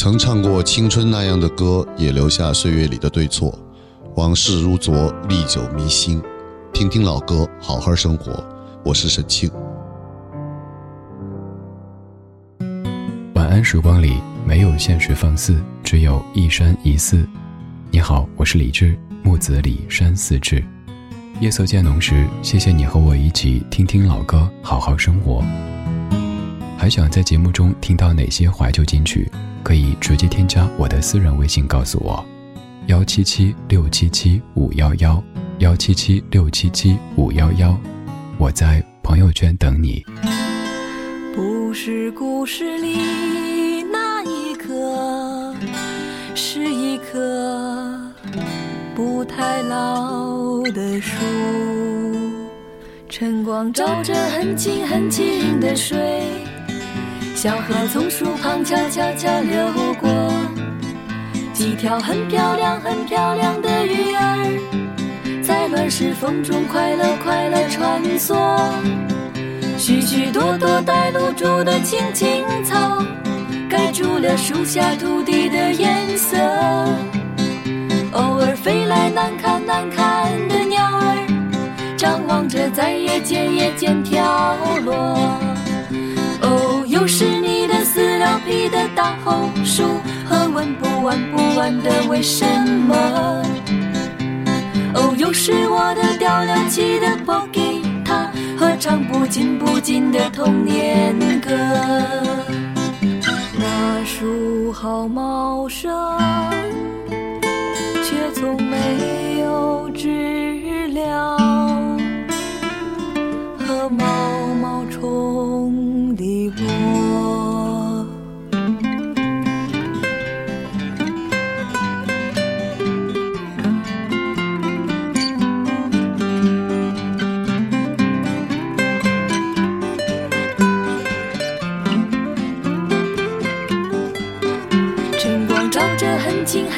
曾唱过青春那样的歌，也留下岁月里的对错。往事如昨，历久弥新。听听老歌，好好生活。我是沈庆。晚安时光里没有现实放肆，只有一山一寺。你好，我是李志，木子李山寺志。夜色渐浓时，谢谢你和我一起听听老歌，好好生活。还想在节目中听到哪些怀旧金曲？可以直接添加我的私人微信告诉我：幺七七六七七五幺幺，幺七七六七七五幺幺。我在朋友圈等你。不是故事里那一棵，是一棵不太老的树，晨光照着很清很清的水。小河从树旁悄悄悄流过，几条很漂亮很漂亮的鱼儿，在乱石缝中快乐快乐穿梭。许许多多带露珠的青青草，盖住了树下土地的颜色。偶尔飞来难看难看的鸟儿，张望着在夜间夜间飘落。是你的撕了皮的大红书和问不完不完的为什么？哦，又是我的掉了漆的破吉他和唱不尽不尽的童年歌。那树好茂盛，却从没有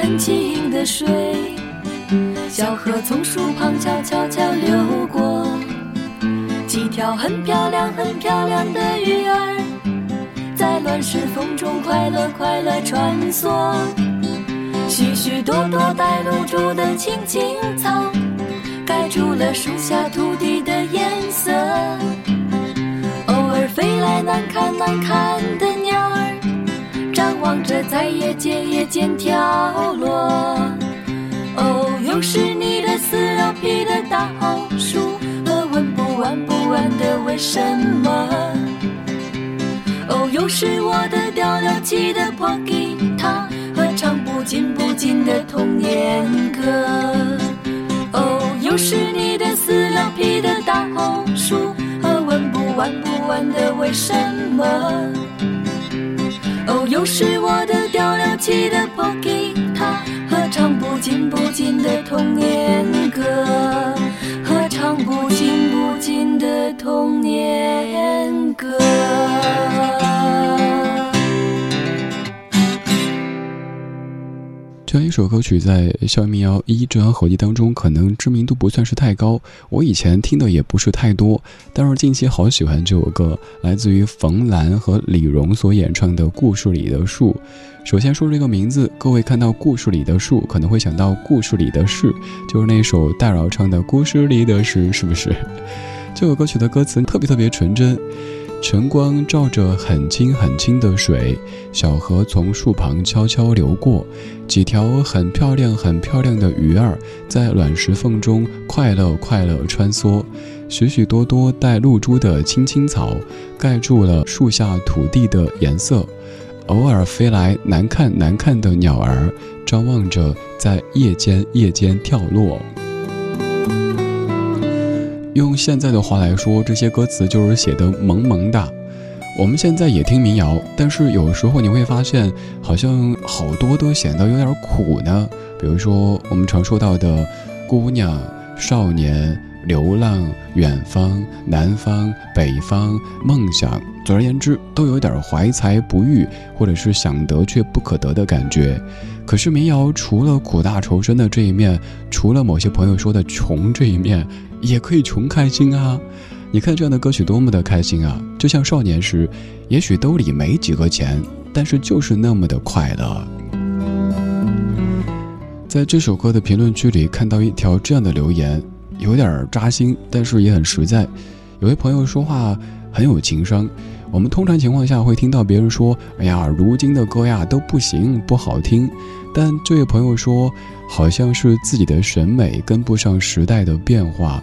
很清很清的水，小河从树旁悄悄悄流过。几条很漂亮、很漂亮的鱼儿，在乱石风中快乐快乐穿梭。许许多多带露珠的青青草，盖住了树下土地的颜色。偶尔飞来难看难看的，在夜间夜间跳落。哦，又是你的撕了皮的大红树。玩不完不完的为什么？哦，又是我的掉了漆的破吉他和唱不尽不尽的童年歌。哦，又是你的撕了皮的大红书和问不完不完的为什么？是我的掉了漆的破吉他和唱不尽不尽的童年歌。和唱不尽不尽的童年这样一首歌曲在《校园民谣一》这张合集当中，可能知名度不算是太高。我以前听的也不是太多，但是近期好喜欢这首歌，来自于冯兰和李荣所演唱的《故事里的树》。首先说这个名字，各位看到故事里的树，可能会想到故事里的事，就是那首戴娆唱的《故事里的事》，是不是？这首歌曲的歌词特别特别纯真，晨光照着很清很清的水，小河从树旁悄悄流过，几条很漂亮很漂亮的鱼儿在卵石缝中快乐快乐穿梭，许许多多带露珠的青青草盖住了树下土地的颜色。偶尔飞来难看难看的鸟儿，张望着在夜间夜间跳落。用现在的话来说，这些歌词就是写的萌萌哒。我们现在也听民谣，但是有时候你会发现，好像好多都显得有点苦呢。比如说我们常说到的姑娘、少年。流浪，远方，南方，北方，梦想，总而言之，都有点怀才不遇，或者是想得却不可得的感觉。可是民谣除了苦大仇深的这一面，除了某些朋友说的穷这一面，也可以穷开心啊！你看这样的歌曲多么的开心啊！就像少年时，也许兜里没几个钱，但是就是那么的快乐。在这首歌的评论区里看到一条这样的留言，有点扎心，但是也很实在。有位朋友说话很有情商。我们通常情况下会听到别人说：“哎呀，如今的歌呀都不行，不好听。”但这位朋友说，好像是自己的审美跟不上时代的变化，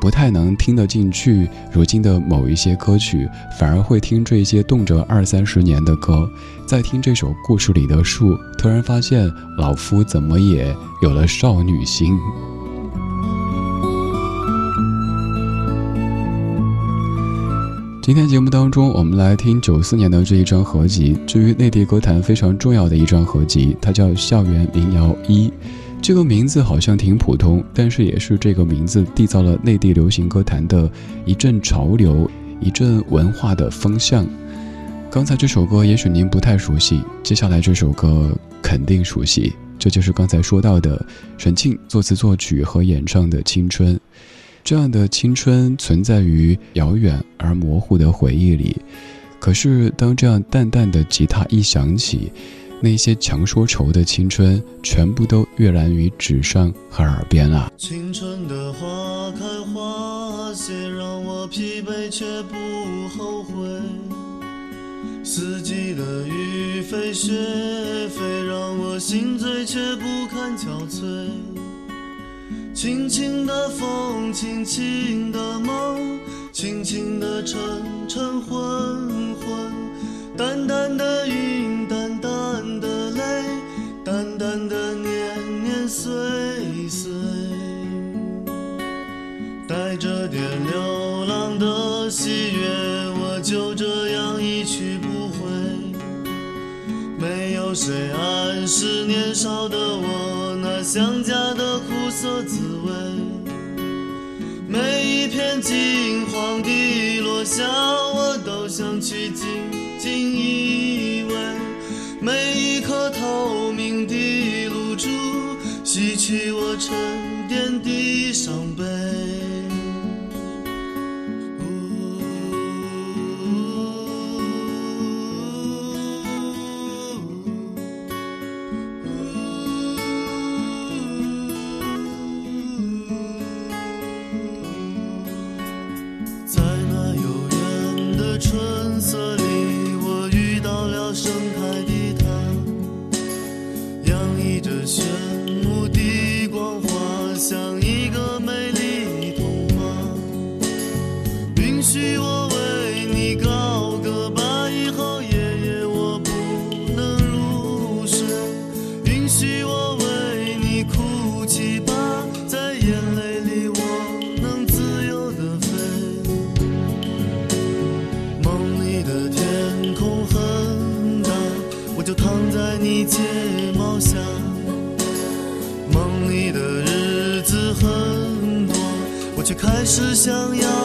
不太能听得进去如今的某一些歌曲，反而会听这些动辄二三十年的歌。在听这首故事里的树，突然发现老夫怎么也有了少女心。今天节目当中，我们来听九四年的这一张合集，至于内地歌坛非常重要的一张合集，它叫《校园民谣一》。这个名字好像挺普通，但是也是这个名字缔造了内地流行歌坛的一阵潮流，一阵文化的风向。刚才这首歌也许您不太熟悉，接下来这首歌肯定熟悉，这就是刚才说到的沈庆作词作曲和演唱的《青春》。这样的青春存在于遥远而模糊的回忆里，可是当这样淡淡的吉他一响起，那些强说愁的青春全部都跃然于纸上和耳边啊。青春的花开花谢，让我疲惫却不后悔；四季的雨飞雪飞，让我心醉却不堪憔悴。轻轻的风，轻轻的梦，轻轻的晨晨昏昏，淡淡的云，淡淡的泪，淡淡的年年岁岁，带着点流浪的喜悦，我就这样一去不回。没有谁暗示年少的我，想家的苦涩滋味。每一片金黄的落下，我都想去紧紧依偎；每一颗透明的露珠，洗去我沉淀的伤悲。是想要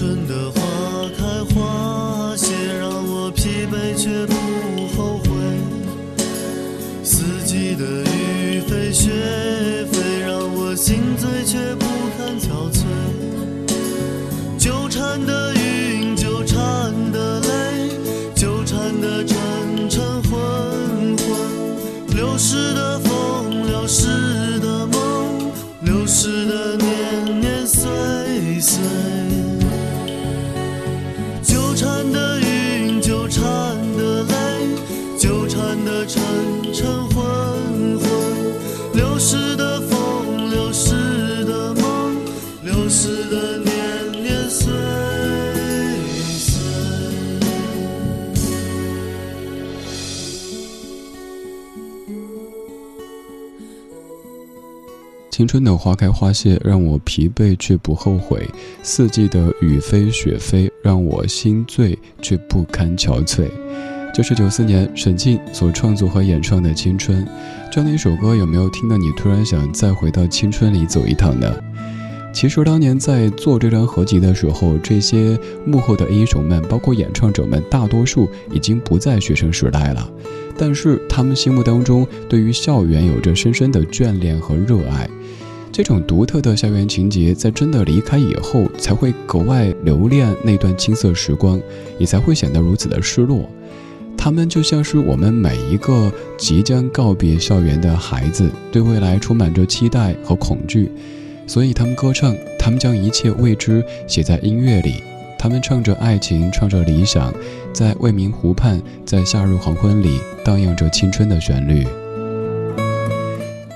村的青春的花开花谢让我疲惫却不后悔，四季的雨飞雪飞让我心醉却不堪憔悴。这是九四年沈静所创作和演唱的《青春》，这样的一首歌，有没有听到你突然想再回到青春里走一趟呢？其实当年在做这张合集的时候，这些幕后的英雄们，包括演唱者们，大多数已经不在学生时代了。但是他们心目当中对于校园有着深深的眷恋和热爱。这种独特的校园情节，在真的离开以后，才会格外留恋那段青涩时光，也才会显得如此的失落。他们就像是我们每一个即将告别校园的孩子，对未来充满着期待和恐惧。所以他们歌唱，他们将一切未知写在音乐里，他们唱着爱情，唱着理想，在未名湖畔，在夏日黄昏里荡漾着青春的旋律。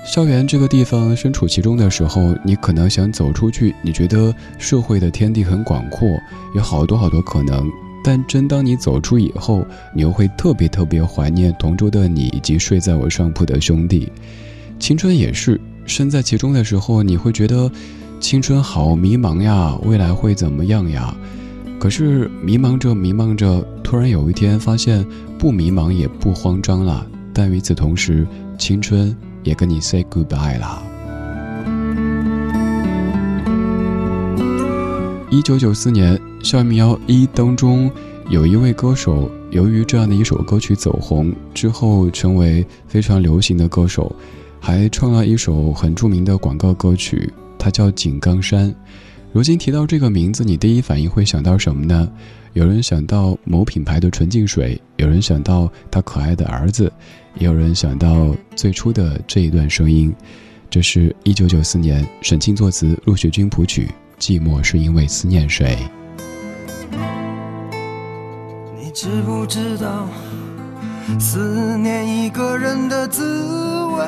校园这个地方，身处其中的时候，你可能想走出去，你觉得社会的天地很广阔，有好多好多可能。但真当你走出以后，你又会特别特别怀念同桌的你，以及睡在我上铺的兄弟。青春也是。身在其中的时候，你会觉得青春好迷茫呀，未来会怎么样呀？可是迷茫着迷茫着，突然有一天发现不迷茫也不慌张了。但与此同时，青春也跟你 say goodbye 了。一九九四年，《校园民谣一》当中有一位歌手，由于这样的一首歌曲走红之后，成为非常流行的歌手。还创了一首很著名的广告歌曲，它叫《井冈山》。如今提到这个名字，你第一反应会想到什么呢？有人想到某品牌的纯净水，有人想到他可爱的儿子，也有人想到最初的这一段声音。这是一九九四年沈清作词，陆雪君谱曲，《寂寞是因为思念谁》。你知不知道，思念一个人的滋味？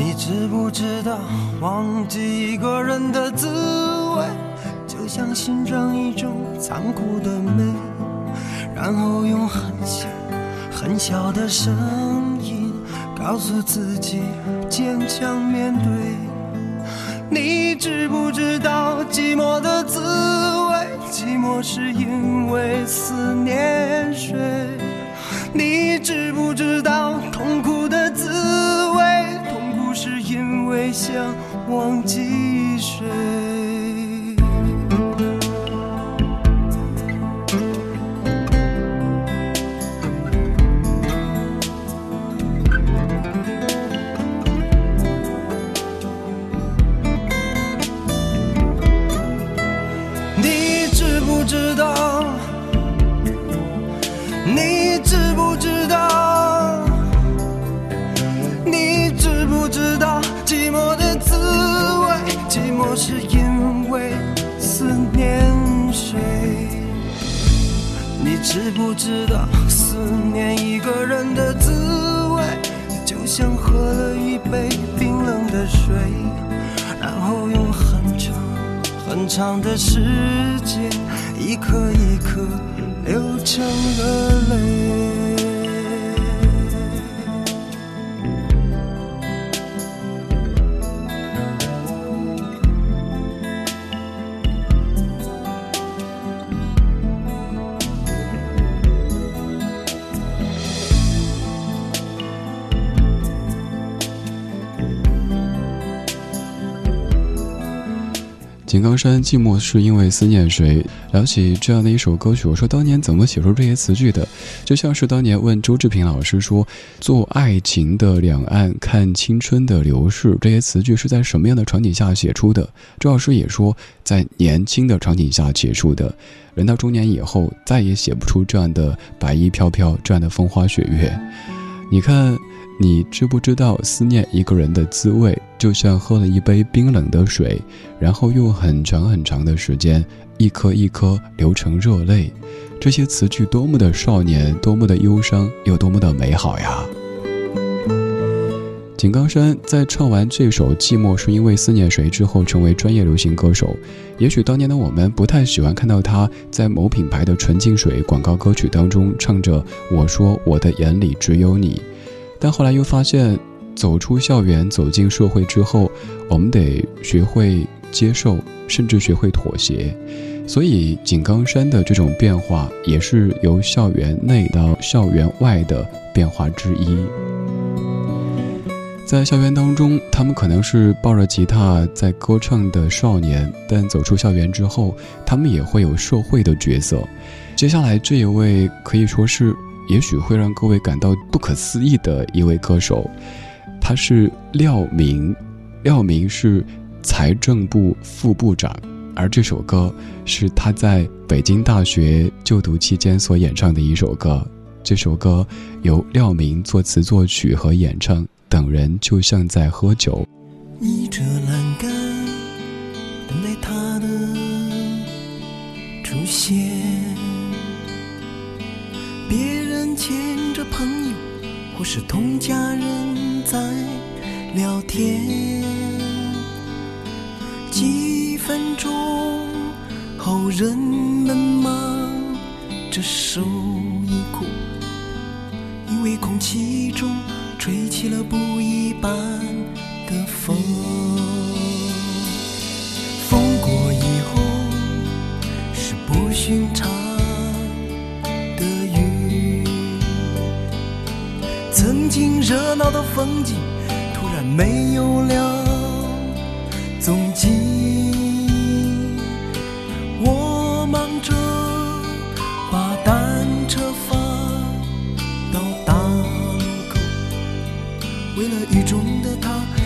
你知不知道，忘记一个人的滋味，就像欣赏一种残酷的美，然后用很小很小的声音告诉自己坚强面对。你知不知道寂寞的滋味？寂寞是因为思念谁？你知不知道痛苦想忘记谁。知不知道思念一个人的滋味，就像喝了一杯冰冷的水，然后用很长很长的时间，一颗一颗流成了泪。井冈山寂寞是因为思念谁？聊起这样的一首歌曲，我说当年怎么写出这些词句的？就像是当年问周志平老师说：“做爱情的两岸，看青春的流逝。”这些词句是在什么样的场景下写出的？周老师也说，在年轻的场景下写出的。人到中年以后，再也写不出这样的白衣飘飘，这样的风花雪月。你看，你知不知道思念一个人的滋味，就像喝了一杯冰冷的水，然后用很长很长的时间，一颗一颗流成热泪。这些词句多么的少年，多么的忧伤，又多么的美好呀！井冈山在唱完这首《寂寞是因为思念谁》之后，成为专业流行歌手。也许当年的我们不太喜欢看到他在某品牌的纯净水广告歌曲当中唱着“我说我的眼里只有你”，但后来又发现，走出校园、走进社会之后，我们得学会接受，甚至学会妥协。所以，井冈山的这种变化，也是由校园内到校园外的变化之一。在校园当中，他们可能是抱着吉他在歌唱的少年，但走出校园之后，他们也会有社会的角色。接下来这一位可以说是，也许会让各位感到不可思议的一位歌手，他是廖明。廖明是财政部副部长，而这首歌是他在北京大学就读期间所演唱的一首歌。这首歌由廖明作词作曲和演唱。等人就像在喝酒，倚着栏杆等待他的出现。别人牵着朋友或是同家人在聊天，几分钟后人们忙着收衣裤，因为空气中。吹起了不一般的风，风过以后是不寻常的雨，曾经热闹的风景突然没有了踪迹。我忙着把单车放。为了雨中的他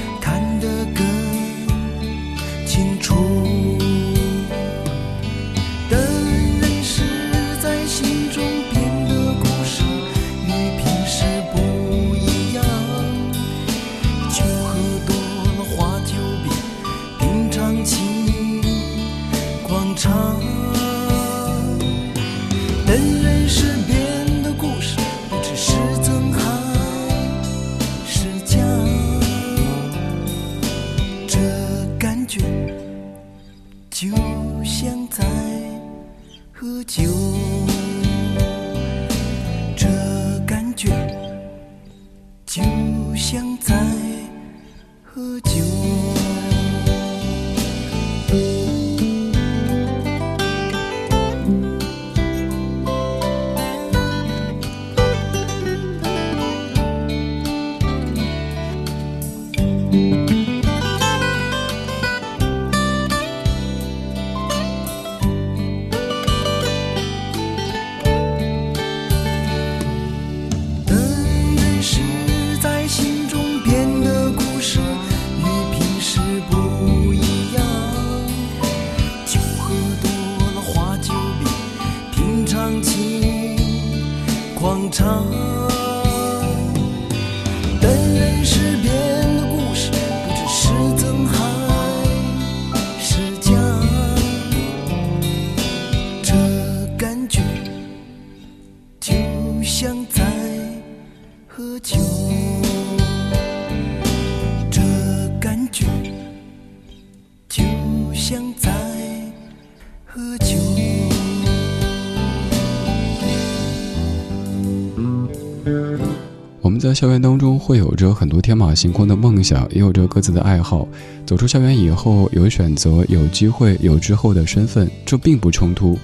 校园当中，会有着很多天马行空的梦想，也有着各自的爱好。走出校园以后，有选择，有机会，有之后的身份，这并不冲突。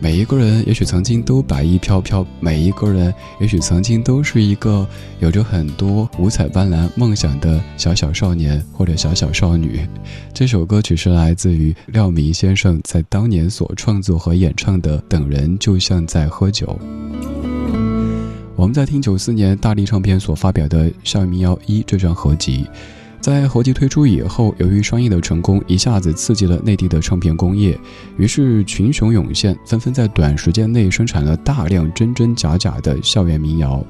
每一个人也许曾经都白衣飘飘，每一个人也许曾经都是一个有着很多五彩斑斓梦想的小小少年或者小小少女。这首歌曲是来自于廖明先生在当年所创作和演唱的《等人就像在喝酒》。我们在听九四年大力唱片所发表的《校园民谣一》这张合集，在合集推出以后，由于商业的成功，一下子刺激了内地的唱片工业，于是群雄涌现，纷纷在短时间内生产了大量真真假假的校园民谣。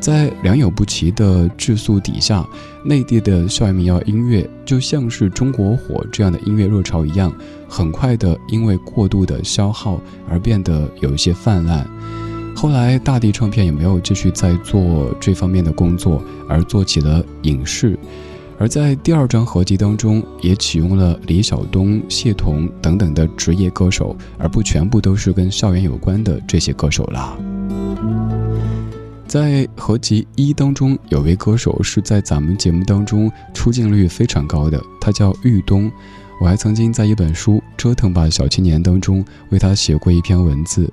在良莠不齐的质素底下，内地的校园民谣音乐就像是中国火这样的音乐热潮一样，很快的因为过度的消耗而变得有一些泛滥。后来，大地唱片也没有继续在做这方面的工作，而做起了影视。而在第二张合集当中，也启用了李晓东、谢童等等的职业歌手，而不全部都是跟校园有关的这些歌手啦。在合集一当中，有位歌手是在咱们节目当中出镜率非常高的，他叫玉东。我还曾经在一本书《折腾吧小青年》当中为他写过一篇文字。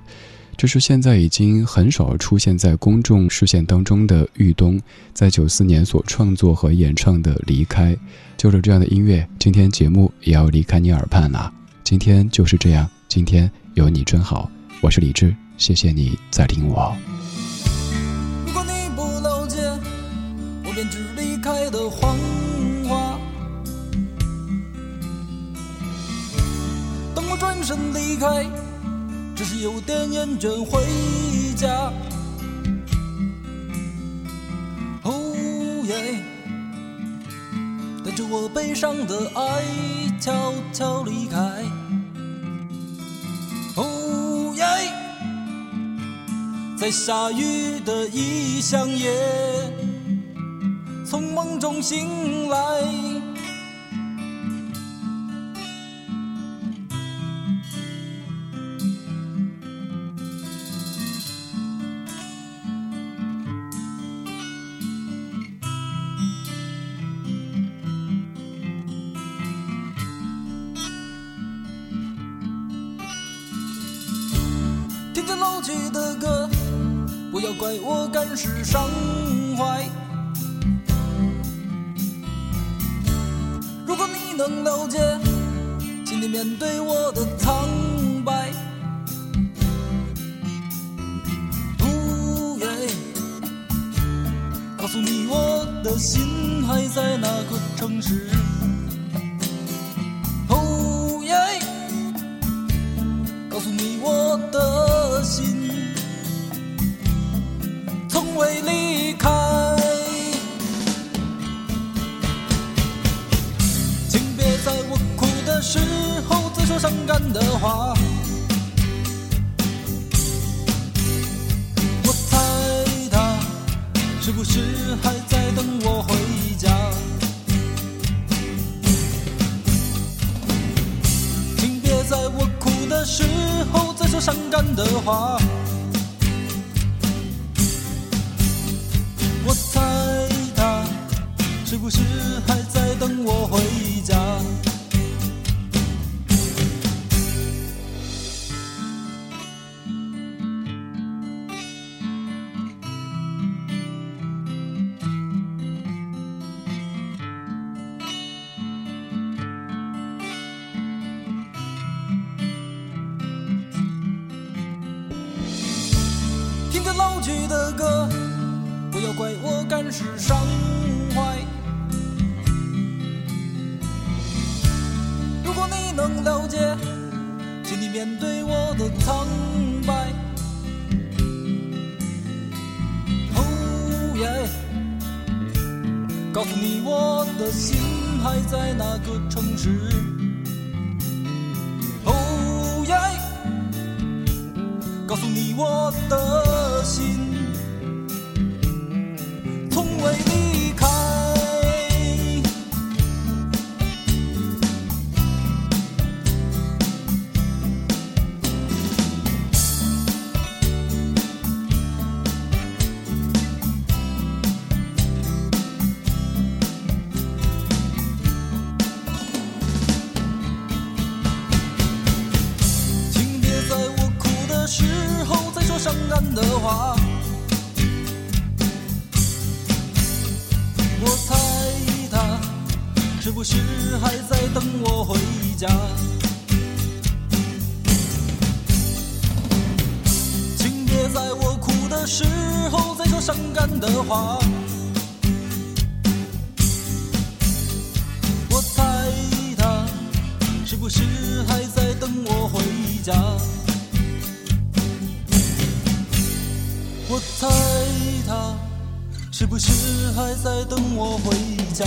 这是现在已经很少出现在公众视线当中的玉东，在九四年所创作和演唱的《离开》，就着这样的音乐，今天节目也要离开你耳畔了。今天就是这样，今天有你真好。我是李志，谢谢你在听我。编织离开的谎话。当我转身离开，只是有点厌倦回家。哦耶，带着我悲伤的爱悄悄离开。哦耶，在下雨的异乡夜。从梦中醒来，是伤怀。如果你。能了解，请你面对我的苍白。呜耶，告诉你我的心还在那个城市。伤感的话，我猜他是不是还在等我回家？的心还在那个城市。哦耶！告诉你，我的心是还在等我回家？请别在我哭的时候再说伤感的话。我猜他是不是还在等我回家？我猜他是不是还在等我回家？